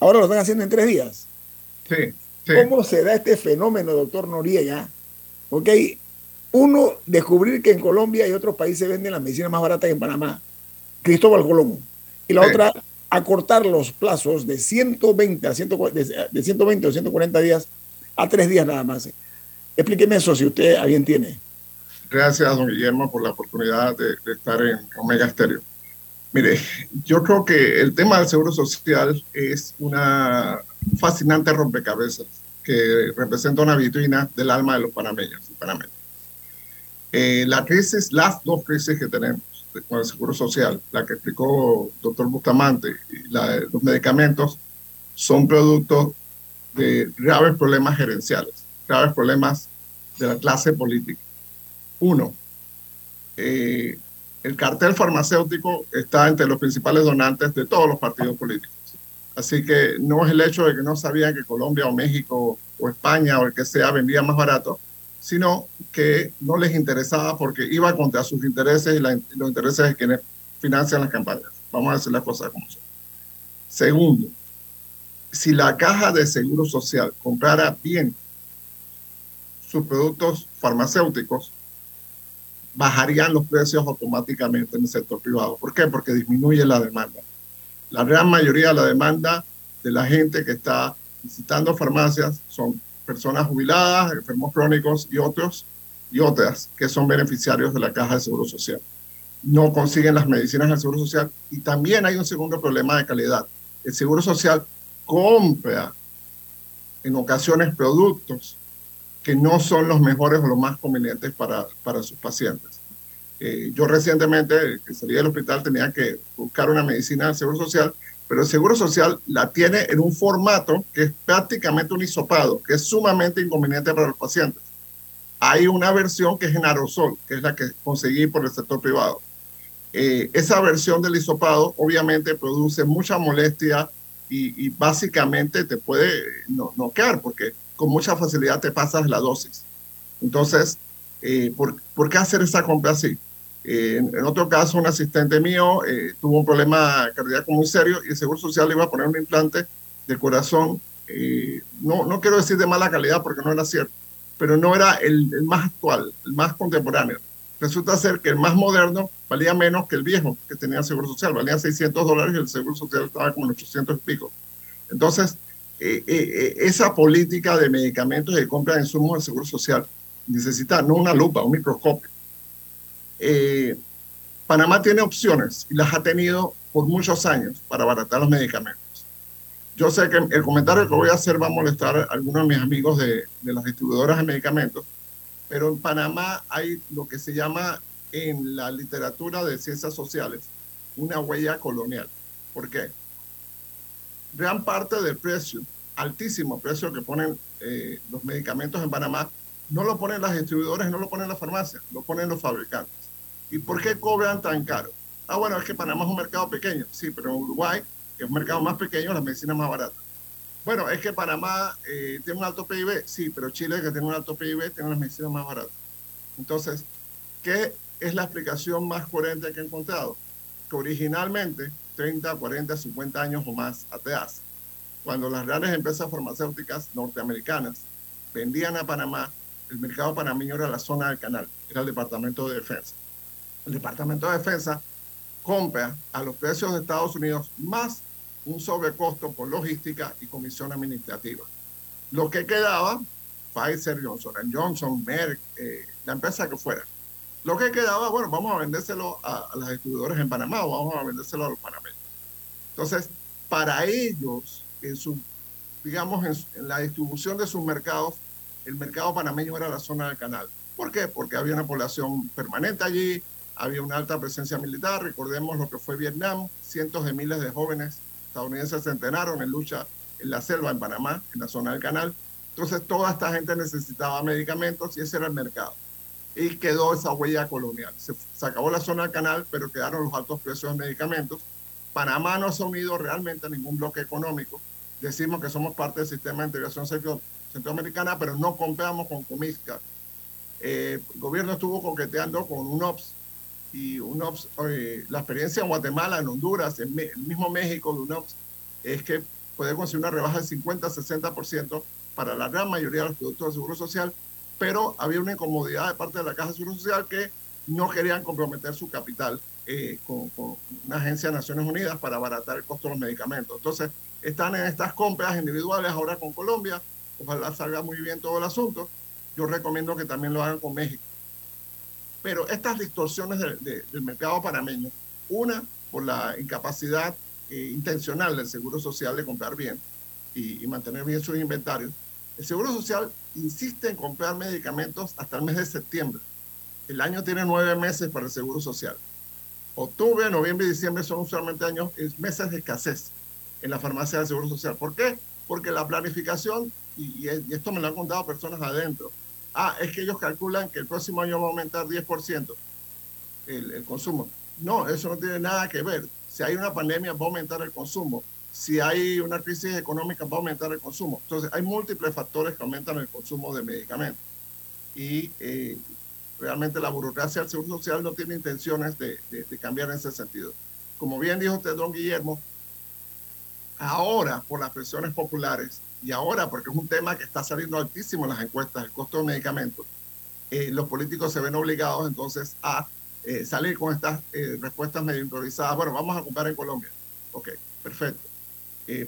ahora lo están haciendo en tres días. Sí, ¿Cómo se da este fenómeno, doctor Noriega? Ok, uno, descubrir que en Colombia y otros países venden las medicinas más baratas que en Panamá. Cristóbal Colón. Y la otra, acortar los plazos de 120 a de 120 o 140 días a tres días nada más. Explíqueme eso si usted a bien tiene. Gracias, don Guillermo, por la oportunidad de, estar en Omega Stereo. Mire, yo creo que el tema del seguro social es una fascinante rompecabezas que representa una vitrina del alma de los panameños y panameños. Eh, la crisis, las dos crisis que tenemos con el Seguro Social, la que explicó el doctor Bustamante y la de los medicamentos, son productos de graves problemas gerenciales, graves problemas de la clase política. Uno, eh, el cartel farmacéutico está entre los principales donantes de todos los partidos políticos. Así que no es el hecho de que no sabían que Colombia o México o España o el que sea vendía más barato, sino que no les interesaba porque iba contra sus intereses y, los intereses de quienes financian las campañas. Vamos a decir las cosas como son. Segundo, si la caja de seguro social comprara bien sus productos farmacéuticos, bajarían los precios automáticamente en el sector privado. ¿Por qué? Porque disminuye la demanda. La gran mayoría de la demanda de la gente que está visitando farmacias son personas jubiladas, enfermos crónicos y otros y otras que son beneficiarios de la caja de seguro social. No consiguen las medicinas del seguro social y también hay un segundo problema de calidad. El seguro social compra en ocasiones productos que no son los mejores o los más convenientes para, para sus pacientes. Eh, yo recientemente, que salí del hospital, tenía que buscar una medicina del Seguro Social pero el Seguro Social la tiene en un formato que es prácticamente un hisopado, que es sumamente inconveniente para los pacientes. Hay una versión que es en aerosol, que es la que conseguí por el sector privado. Eh, esa versión del hisopado obviamente produce mucha molestia y, básicamente te puede noquear porque con mucha facilidad te pasas la dosis. Entonces, eh, ¿por, ¿por qué hacer esa compra así? Eh, en, otro caso, un asistente mío eh, tuvo un problema cardíaco muy serio y el Seguro Social le iba a poner un implante de corazón. Eh, no, no quiero decir de mala calidad porque no era cierto, pero no era el, el, más actual, el más contemporáneo. Resulta ser que el más moderno valía menos que el viejo que tenía el Seguro Social, valía 600 dólares y el Seguro Social estaba como en 800 y pico. Entonces, esa política de medicamentos y de compra de insumos del Seguro Social necesita no una lupa, un microscopio eh, Panamá tiene opciones y las ha tenido por muchos años para abaratar los medicamentos. Yo sé que el comentario que voy a hacer va a molestar a algunos de mis amigos de, las distribuidoras de medicamentos, pero en Panamá hay lo que se llama en la literatura de ciencias sociales una huella colonial. ¿Por qué? Gran parte del precio, altísimo precio que ponen eh, los medicamentos en Panamá, no lo ponen las distribuidoras, no lo ponen las farmacias, lo ponen los fabricantes. ¿Y por qué cobran tan caro? Ah, bueno, es que Panamá es un mercado pequeño. Sí, pero en Uruguay, que es un mercado más pequeño, la medicina es más barata. Bueno, es que Panamá eh, tiene un alto PIB. Sí, pero Chile, que tiene un alto PIB, tiene las medicinas más baratas. Entonces, ¿qué es la explicación más coherente que he encontrado? Que originalmente, 30, 40, 50 años o más atrás, cuando las grandes empresas farmacéuticas norteamericanas vendían a Panamá, el mercado panameño era la zona del canal, era el Departamento de Defensa el Departamento de Defensa compra a los precios de Estados Unidos más un sobrecosto por logística y comisión administrativa. Lo que quedaba, Pfizer, Johnson Johnson, Merck, eh, la empresa que fuera, Lo que quedaba, bueno, vamos a vendérselo a, a los distribuidores en Panamá o vamos a vendérselo a los panameños. Entonces, para ellos, en su, digamos, en, la distribución de sus mercados, el mercado panameño era la zona del canal. ¿Por qué? Porque había una población permanente allí, había una alta presencia militar, recordemos lo que fue Vietnam, cientos de miles de jóvenes estadounidenses se entrenaron en lucha en la selva en Panamá, en la zona del canal. Entonces toda esta gente necesitaba medicamentos y ese era el mercado. Y quedó esa huella colonial. Se, se acabó la zona del canal, pero quedaron los altos precios de medicamentos Panamá no ha unido realmente ningún bloque económico. Decimos que somos parte del sistema de integración centroamericana, pero no compramos con Comisca. Eh, el gobierno estuvo coqueteando con UNOPS y UNOPS, eh, la experiencia en Guatemala, en Honduras, en el mismo México de UNOPS, es que puede conseguir una rebaja del 50-60% para la gran mayoría de los productos de seguro social, pero había una incomodidad de parte de la Caja de Seguro Social que no querían comprometer su capital eh, con, una agencia de Naciones Unidas para abaratar el costo de los medicamentos. Entonces, están en estas compras individuales ahora con Colombia. Ojalá salga muy bien todo el asunto. Yo recomiendo que también lo hagan con México. Pero estas distorsiones del mercado panameño, una por la incapacidad eh, intencional del Seguro Social de comprar bien y, mantener bien sus inventarios, el Seguro Social insiste en comprar medicamentos hasta el mes de septiembre. El año tiene nueve meses para el Seguro Social octubre, noviembre y diciembre son usualmente años, meses de escasez en la farmacia del Seguro Social. ¿Por qué? Porque la planificación, y, esto me lo han contado personas adentro, ah, es que ellos calculan que el próximo año va a aumentar 10% el, consumo. No, eso no tiene nada que ver. Si hay una pandemia, va a aumentar el consumo. Si hay una crisis económica, va a aumentar el consumo. Entonces, hay múltiples factores que aumentan el consumo de medicamentos. Y eh, realmente la burocracia del Seguro Social no tiene intenciones de, cambiar en ese sentido. Como bien dijo usted, don Guillermo, ahora por las presiones populares y ahora porque es un tema que está saliendo altísimo en las encuestas, el costo de medicamentos, eh, los políticos se ven obligados entonces a eh, salir con estas eh, respuestas medio improvisadas. Bueno, vamos a comprar en Colombia. Ok, perfecto.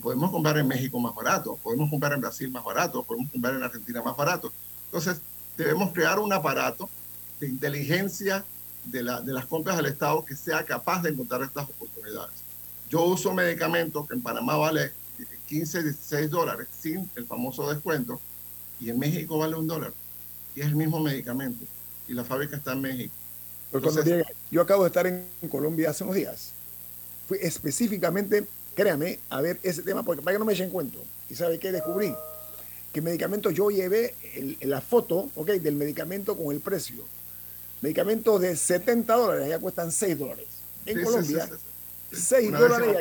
podemos comprar en México más barato, podemos comprar en Brasil más barato, podemos comprar en Argentina más barato. Entonces, debemos crear un aparato de inteligencia de, la, de las compras del Estado que sea capaz de encontrar estas oportunidades. Yo uso medicamentos que en Panamá vale 15, 16 dólares sin el famoso descuento y en México vale un dólar. Y es el mismo medicamento y la fábrica está en México. Entonces, yo acabo de estar en Colombia hace unos días. Fui específicamente, créame, a ver ese tema porque para que no me echen cuento. ¿Y sabe qué descubrí? Que medicamento yo llevé la foto okay, del medicamento con el precio medicamentos de 70 dólares, ya cuestan 6 dólares. En Colombia, 6 dólares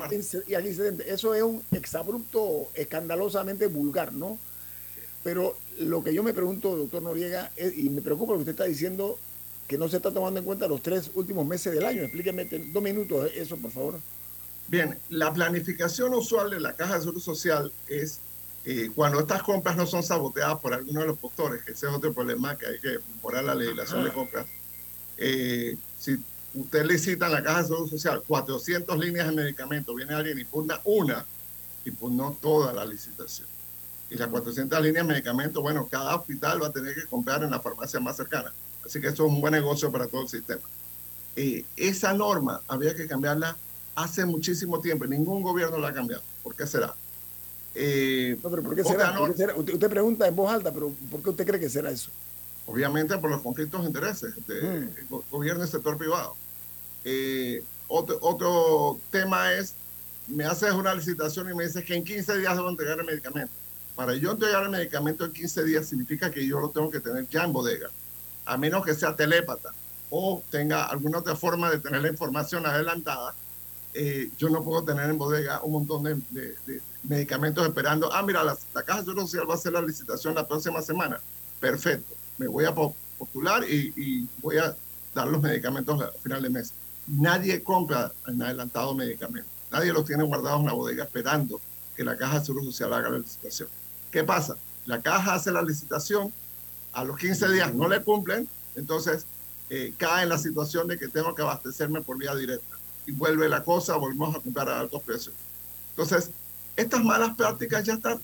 y aquí, 70. Eso es un exabrupto escandalosamente vulgar, ¿no? Pero lo que yo me pregunto, doctor Noriega, y me preocupa lo que usted está diciendo, que no se está tomando en cuenta los tres últimos meses del año. Explíqueme dos minutos eso, por favor. Bien, la planificación usual de la Caja de Seguro Social es eh, cuando estas compras no son saboteadas por alguno de los postores, ese es otro problema que hay que mejorar la legislación de compras eh, si usted licita en la Caja de Seguro Social 400 líneas de medicamentos, viene alguien y impugna una, impugnó toda la licitación. Y las 400 líneas de medicamentos, bueno, cada hospital va a tener que comprar en la farmacia más cercana. Así que eso es un buen negocio para todo el sistema. Eh, esa norma había que cambiarla hace muchísimo tiempo y ningún gobierno la ha cambiado. ¿Por qué será? Eh, no, pero ¿por qué será? usted pregunta en voz alta, pero ¿por qué usted cree que será eso? obviamente por los conflictos de intereses del mm. gobierno y sector privado. Eh, otro, otro tema es, me haces una licitación y me dices que en 15 días debo entregar el medicamento. Para yo entregar el medicamento en 15 días significa que yo lo tengo que tener ya en bodega, a menos que sea telépata o tenga alguna otra forma de tener la información adelantada. Eh, yo no puedo tener en bodega un montón de, medicamentos esperando. Ah, mira, la, la Caja Social va a hacer la licitación la próxima semana. Perfecto me voy a postular y, voy a dar los medicamentos al final de mes. Nadie compra en adelantado medicamentos. Nadie los tiene guardados en la bodega esperando que la caja de seguro social haga la licitación. ¿Qué pasa? La caja hace la licitación, a los 15 días no le cumplen, entonces eh, cae en la situación de que tengo que abastecerme por vía directa. Y vuelve la cosa, volvemos a comprar a altos precios. Entonces, estas malas prácticas ya están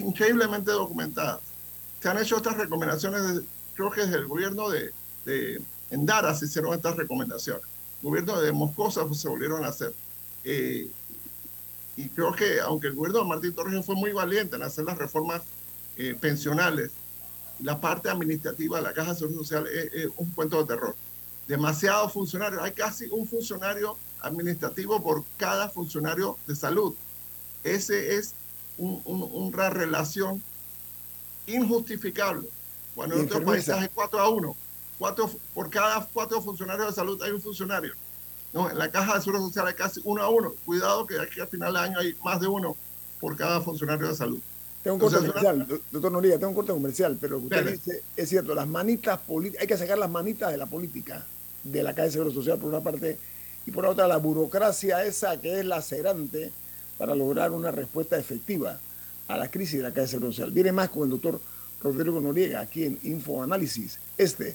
increíblemente documentadas se han hecho otras recomendaciones, creo que es del gobierno de, En Dara se hicieron estas recomendaciones. El gobierno de Moscosa pues, se volvieron a hacer. Eh, y creo que aunque el gobierno de Martín Torrijos fue muy valiente en hacer las reformas eh, pensionales, la parte administrativa de la Caja de Seguridad Social es, un cuento de terror. Demasiados funcionarios, hay casi un funcionario administrativo por cada funcionario de salud. Ese es una relación injustificable. Bueno, en otros países es 4 a 1. Cuatro, por cada cuatro funcionarios de salud hay un funcionario. No, en la caja de seguridad social hay casi uno a uno. Cuidado que aquí al final del año hay más de uno por cada funcionario de salud. Tengo un corte comercial, doctor Noriega, tengo un corte comercial, pero lo que usted dice es cierto, las manitas hay que sacar las manitas de la política, de la caja de seguro social por una parte, y por otra la burocracia esa que es lacerante para lograr una respuesta efectiva a la crisis de la caja de seguro social. Viene más con el doctor Rodrigo Noriega aquí en Infoanálisis. Este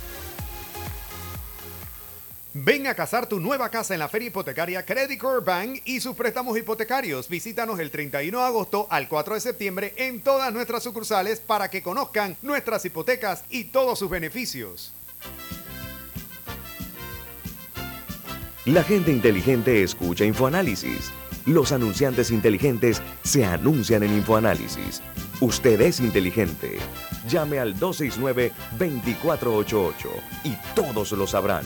Ven a casar tu nueva casa en la feria hipotecaria Credit Core Bank y sus préstamos hipotecarios. Visítanos el 31 de agosto al 4 de septiembre en todas nuestras sucursales para que conozcan nuestras hipotecas y todos sus beneficios. La gente inteligente escucha InfoAnálisis. Los anunciantes inteligentes se anuncian en InfoAnálisis. Usted es inteligente. Llame al 269-2488 y todos lo sabrán.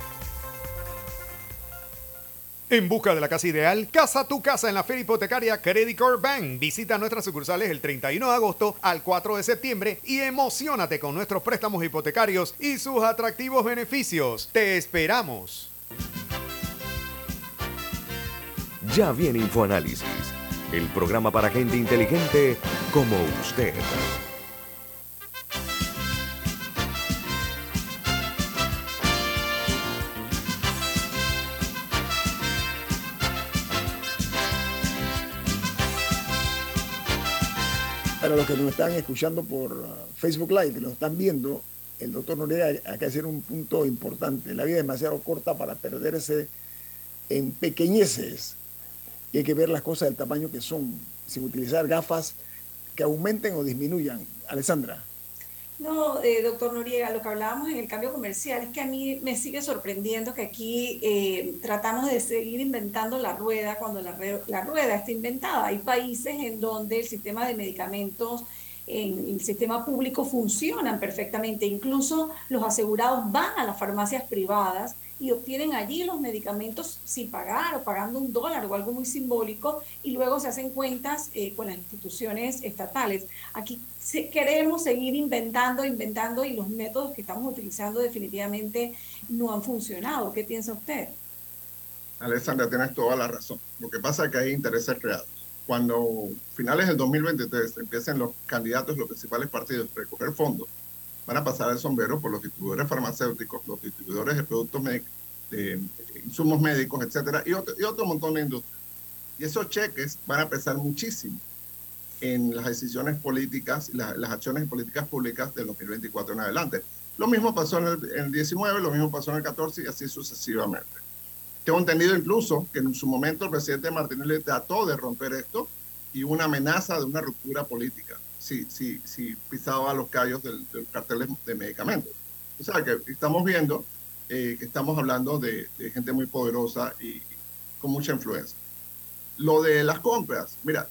En busca de la casa ideal, casa tu casa en la feria hipotecaria Credit Core Bank. Visita nuestras sucursales el 31 de agosto al 4 de septiembre y emocionate con nuestros préstamos hipotecarios y sus atractivos beneficios. Te esperamos. Ya viene InfoAnálisis, el programa para gente inteligente como usted. Para los que nos están escuchando por uh, Facebook Live, nos están viendo, el doctor Noriega de hacer un punto importante. La vida es demasiado corta para perderse en pequeñeces. Y hay que ver las cosas del tamaño que son, sin utilizar gafas que aumenten o disminuyan. Alessandra. No, eh, doctor Noriega, lo que hablábamos en el cambio comercial es que a mí me sigue sorprendiendo que aquí eh, tratamos de seguir inventando la rueda cuando la, la, rueda está inventada. Hay países en donde el sistema de medicamentos en el sistema público funcionan perfectamente. Incluso los asegurados van a las farmacias privadas y obtienen allí los medicamentos sin pagar o pagando un dólar o algo muy simbólico y luego se hacen cuentas eh, con las instituciones estatales. Aquí queremos seguir inventando, inventando y los métodos que estamos utilizando definitivamente no han funcionado. ¿Qué piensa usted? Alessandra, tienes toda la razón. Lo que pasa es que hay intereses creados. Cuando finales del 2023 empiecen los candidatos, los principales partidos a recoger fondos, van a pasar el sombrero por los distribuidores farmacéuticos, los distribuidores de productos médicos, de insumos médicos, etcétera, y otro, y otro montón de industrias. Y esos cheques van a pesar muchísimo en las decisiones políticas, las, las acciones políticas públicas del 2024 en adelante. Lo mismo pasó en el, 19, lo mismo pasó en el 14 y así sucesivamente. Tengo entendido incluso que en su momento el presidente Martinelli trató de romper esto y una amenaza de una ruptura política si, si, si pisaba los callos del, cartel de medicamentos. O sea que estamos viendo eh, que estamos hablando de, de, gente muy poderosa y con mucha influencia. Lo de las compras, mira,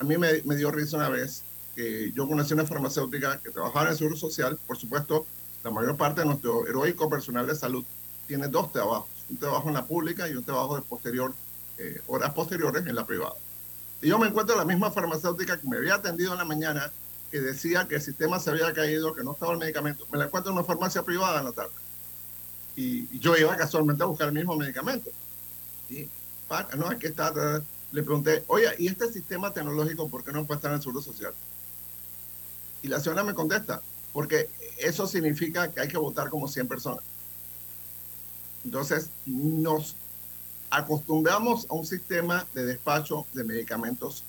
a mí me, me dio risa una vez que yo conocí una farmacéutica que trabajaba en el Seguro Social. Por supuesto, la mayor parte de nuestro heroico personal de salud tiene dos trabajos, un trabajo en la pública y un trabajo de posterior, eh, horas posteriores en la privada. Y yo me encuentro la misma farmacéutica que me había atendido en la mañana que decía que el sistema se había caído, que no estaba el medicamento. Me la encuentro en una farmacia privada en la tarde. Y, yo iba casualmente a buscar el mismo medicamento. Y, no, aquí está. Le pregunté, oye, ¿y este sistema tecnológico por qué no puede estar en el Seguro Social? Y la señora me contesta, porque eso significa que hay que votar como 100 personas. Entonces, nos acostumbramos a un sistema de despacho de medicamentos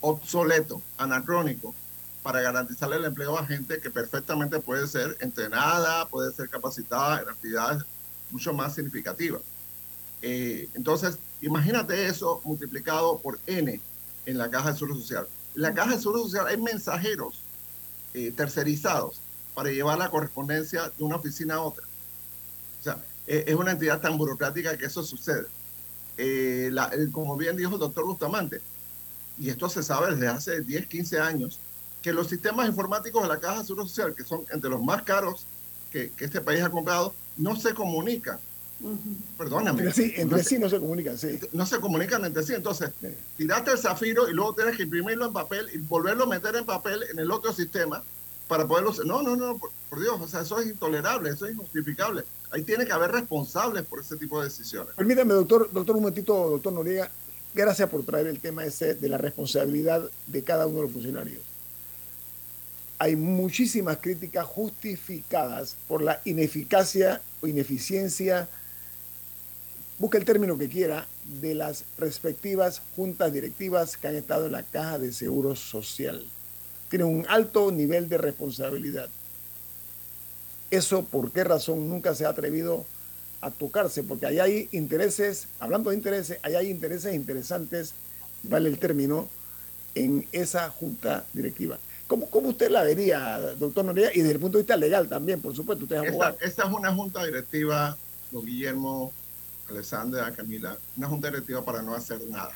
obsoleto, anacrónico, para garantizarle el empleo a gente que perfectamente puede ser entrenada, puede ser capacitada en actividades mucho más significativas. Eh, entonces, imagínate eso multiplicado por N en la caja de seguro social. En la caja de seguro social hay mensajeros eh, tercerizados para llevar la correspondencia de una oficina a otra. O sea, e, es una entidad tan burocrática que eso sucede. Eh, como bien dijo el doctor Bustamante, y esto se sabe desde hace 10, 15 años, que los sistemas informáticos de la Caja de Seguro Social, que son entre los más caros que, este país ha comprado, no se comunican. Perdóname. Entre sí, entre no sí no se comunican, sí. No se comunican entre sí. Entonces, tiraste el zafiro y luego tienes que imprimirlo en papel y volverlo a meter en papel en el otro sistema para poderlo... No, no, no, por, Dios, o sea, eso es intolerable, eso es injustificable. Ahí tiene que haber responsables por ese tipo de decisiones. Permítame, doctor, doctor, un momentito, doctor Noriega, gracias por traer el tema ese de la responsabilidad de cada uno de los funcionarios hay muchísimas críticas justificadas por la ineficacia o ineficiencia, busca el término que quiera, de las respectivas juntas directivas que han estado en la caja de seguro social. Tienen un alto nivel de responsabilidad. Eso, ¿por qué razón nunca se ha atrevido a tocarse? Porque ahí hay intereses, hablando de intereses, ahí hay intereses interesantes, vale el término, en esa junta directiva. ¿Cómo, usted la vería, doctor Noriega? Y desde el punto de vista legal también, por supuesto, usted es abogado. Esta, es una junta directiva, don Guillermo, Alessandra, Camila, una junta directiva para no hacer nada.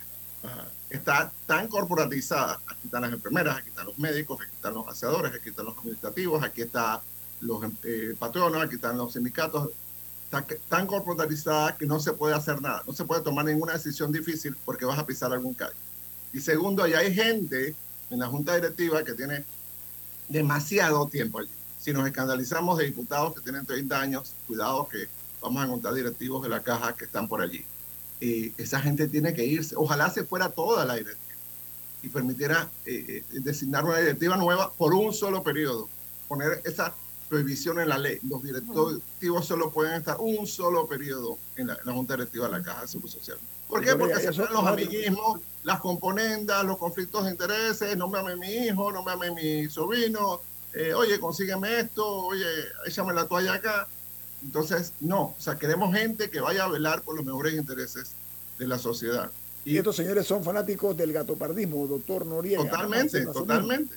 Está tan corporatizada, aquí están las enfermeras, aquí están los médicos, aquí están los aseadores, aquí están los administrativos, aquí están los eh, patronos, aquí están los sindicatos, está tan corporatizada que no se puede hacer nada, no se puede tomar ninguna decisión difícil porque vas a pisar algún calle. Y segundo, allá hay gente en la Junta Directiva que tiene demasiado tiempo allí. Si nos escandalizamos de diputados que tienen 30 años, cuidado que vamos a encontrar directivos de la caja que están por allí. y esa gente tiene que irse. Ojalá se fuera toda la directiva y permitiera eh, eh, designar una directiva nueva por un solo periodo. Poner esa prohibición en la ley. Los directivos solo pueden estar un solo periodo en la, Junta Directiva de la Caja de Seguro Social. ¿Por qué? Porque se son los amiguismos, las componendas, los conflictos de intereses, no me ame mi hijo, no me ame mi sobrino, eh, oye, consígueme esto, oye, échame la toalla acá. Entonces, no, o sea, queremos gente que vaya a velar por los mejores intereses de la sociedad. Y, estos señores son fanáticos del gatopardismo, doctor Noriega. Totalmente, totalmente.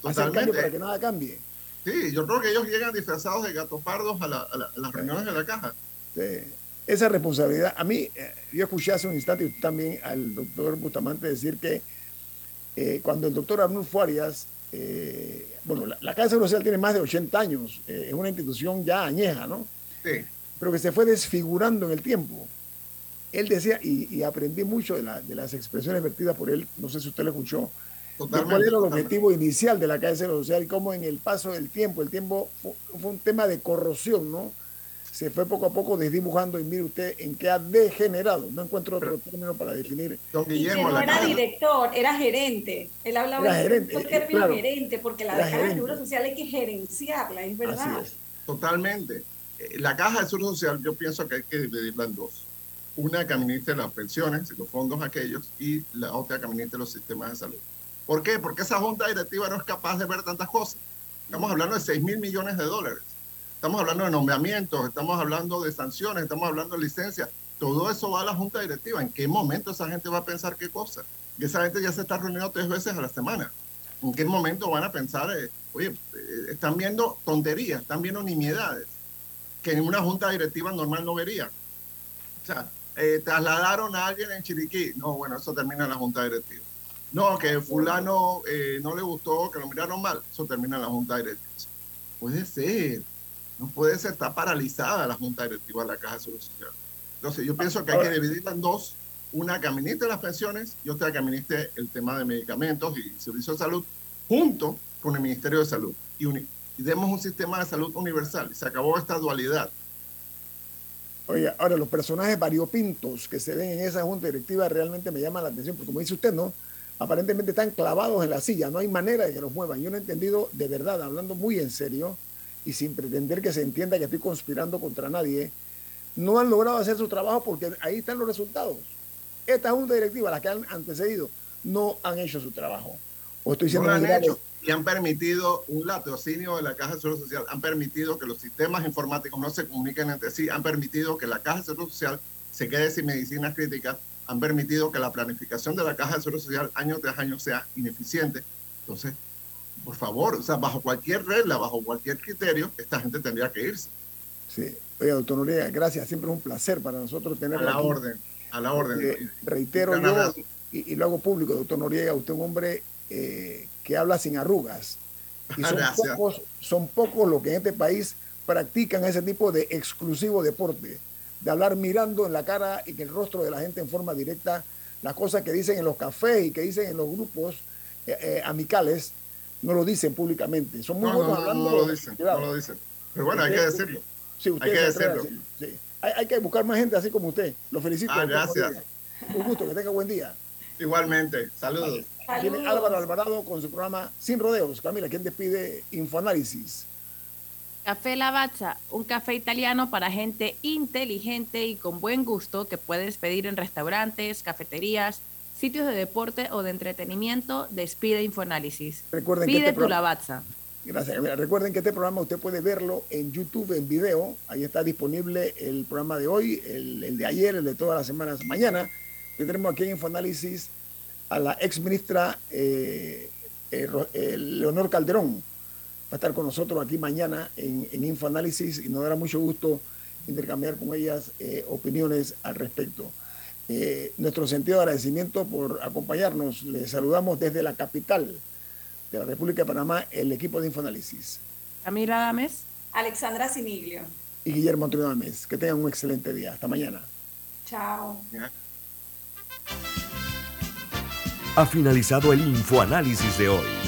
Totalmente. para que nada cambie. Sí, yo creo que ellos llegan disfrazados de gatopardos a, a, las reuniones de la caja. Sí esa responsabilidad. A mí, eh, yo escuché hace un instante también al doctor Bustamante decir que eh, cuando el doctor Arnulfo Arias, eh, bueno, la, Casa de Seguro Social tiene más de 80 años, es una institución ya añeja, ¿no? Sí. Pero que se fue desfigurando en el tiempo. Él decía, y, aprendí mucho de, las expresiones vertidas por él, no sé si usted lo escuchó, cuál era el objetivo inicial de la Casa de Seguro Social y cómo en el paso del tiempo, el tiempo fue un tema de corrosión, ¿no? se fue poco a poco desdibujando y mire usted en qué ha degenerado. No encuentro otro término para definir. Don Guillermo, no era director, era gerente. Él hablaba de gerente, un término gerente, porque la, caja de seguro social hay que gerenciarla, es verdad. Totalmente. Eh, la caja de seguro social yo pienso que hay que dividirla en dos. Una que administre las pensiones los fondos aquellos y la otra que administre los sistemas de salud. ¿Por qué? Porque esa junta directiva no es capaz de ver tantas cosas. Estamos hablando de 6 mil millones de dólares Estamos hablando de nombramientos, estamos hablando de sanciones, estamos hablando de licencias. Todo eso va a la Junta Directiva. ¿En qué momento esa gente va a pensar qué cosa? Y esa gente ya se está reuniendo tres veces a la semana. ¿En qué momento van a pensar, eh, oye, eh, están viendo tonterías, están viendo nimiedades que en una Junta Directiva normal no vería? O sea, eh, trasladaron a alguien en Chiriquí. No, bueno, eso termina en la Junta Directiva. No, que fulano no le gustó, que lo miraron mal. Eso termina en la Junta Directiva. Puede ser. No puede ser, está paralizada la Junta Directiva de la Caja de Seguro Social. Entonces, yo pienso que hay que dividirla en dos. Una que administre las pensiones y otra que administre el tema de medicamentos y servicios de salud, junto con el Ministerio de Salud y, y demos un sistema de salud universal. Se acabó esta dualidad. Oiga, ahora los personajes variopintos que se ven en esa junta directiva realmente me llaman la atención, porque como dice usted, ¿no? Aparentemente están clavados en la silla, no hay manera de que los muevan. Yo no he entendido, de verdad, hablando muy en serio y sin pretender que se entienda que estoy conspirando contra nadie, no han logrado hacer su trabajo porque ahí están los resultados. Esta junta directiva, las que han antecedido, no han hecho su trabajo. O estoy no han hecho y han permitido un latrocinio de la Caja de Seguro Social, han permitido que los sistemas informáticos no se comuniquen entre sí, han permitido que la Caja de Seguro Social se quede sin medicinas críticas, han permitido que la planificación de la Caja de Seguro Social año tras año sea ineficiente. Entonces, por favor, o sea, bajo cualquier regla, bajo cualquier criterio, esta gente tendría que irse. Sí, oiga, doctor Noriega, gracias, siempre es un placer para nosotros tener A la orden, a la orden. Eh, reitero yo, y, y, lo hago público, doctor Noriega, usted es un hombre eh, que habla sin arrugas. Y son pocos, son pocos los que en este país practican ese tipo de exclusivo deporte, de hablar mirando en la cara y que el rostro de la gente en forma directa, las cosas que dicen en los cafés y que dicen en los grupos eh, eh, amicales, no lo dicen públicamente. Son muy no, buenos no, hablando. No, lo dicen, no lo dicen. Pero bueno, hay que decirlo. Sí, usted hay que decirlo. Sí. Hay, hay, que buscar más gente así como usted. Lo felicito. Ah, gracias. Un gusto, que tenga buen día. Igualmente, saludos. Tiene Álvaro Alvarado con su programa Sin Rodeos. Camila, ¿quién despide Infoanálisis? Café Lavazza, un café italiano para gente inteligente y con buen gusto que puedes pedir en restaurantes, cafeterías, sitios de deporte o de entretenimiento. Despide Infoanálisis. Recuerden Pide que este tu Lavazza. Gracias. Recuerden que este programa usted puede verlo en YouTube en video. Ahí está disponible el programa de hoy, el, el de ayer, el de todas las semanas. Mañana tendremos aquí en Infoanálisis a la ex ministra eh, eh, Leonor Calderón. Va a estar con nosotros aquí mañana en, en Infoanálisis y nos dará mucho gusto intercambiar con ellas eh, opiniones al respecto. nuestro sentido de agradecimiento por acompañarnos. Les saludamos desde la capital de la República de Panamá, el equipo de Infoanálisis. Camila Dames. Alexandra Siniglio. Y Guillermo Antonio Dames. Que tengan un excelente día. Hasta mañana. Chao. Ha finalizado el Infoanálisis de hoy.